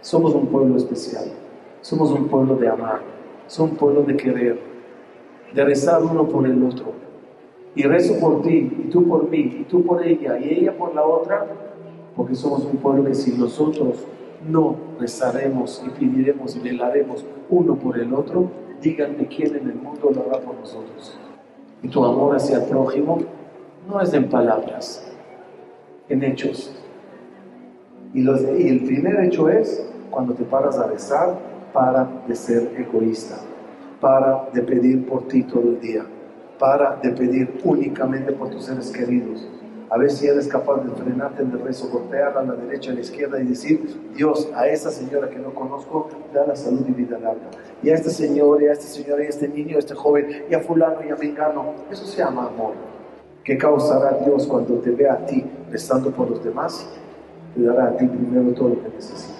Somos un pueblo especial. Somos un pueblo de amar. Somos un pueblo de querer. De rezar uno por el otro. Y rezo por ti, y tú por mí, y tú por ella, y ella por la otra, porque somos un pueblo que si nosotros no rezaremos y pediremos y velaremos uno por el otro, díganme quién en el mundo lo hará por nosotros. Y tu amor hacia el prójimo no es en palabras, en hechos. Y, y el primer hecho es cuando te paras a rezar, para de ser egoísta, para de pedir por ti todo el día, para de pedir únicamente por tus seres queridos. A ver si eres capaz de frenarte en el rezo, golpear a la derecha, a la izquierda y decir, Dios, a esa señora que no conozco, da la salud y vida larga. Y a este señor, y a este señor, y a este niño, a este joven, y a fulano, y a mengano. Eso se llama amor. ¿Qué causará Dios cuando te vea a ti rezando por los demás? Te dará a ti primero todo lo que necesitas.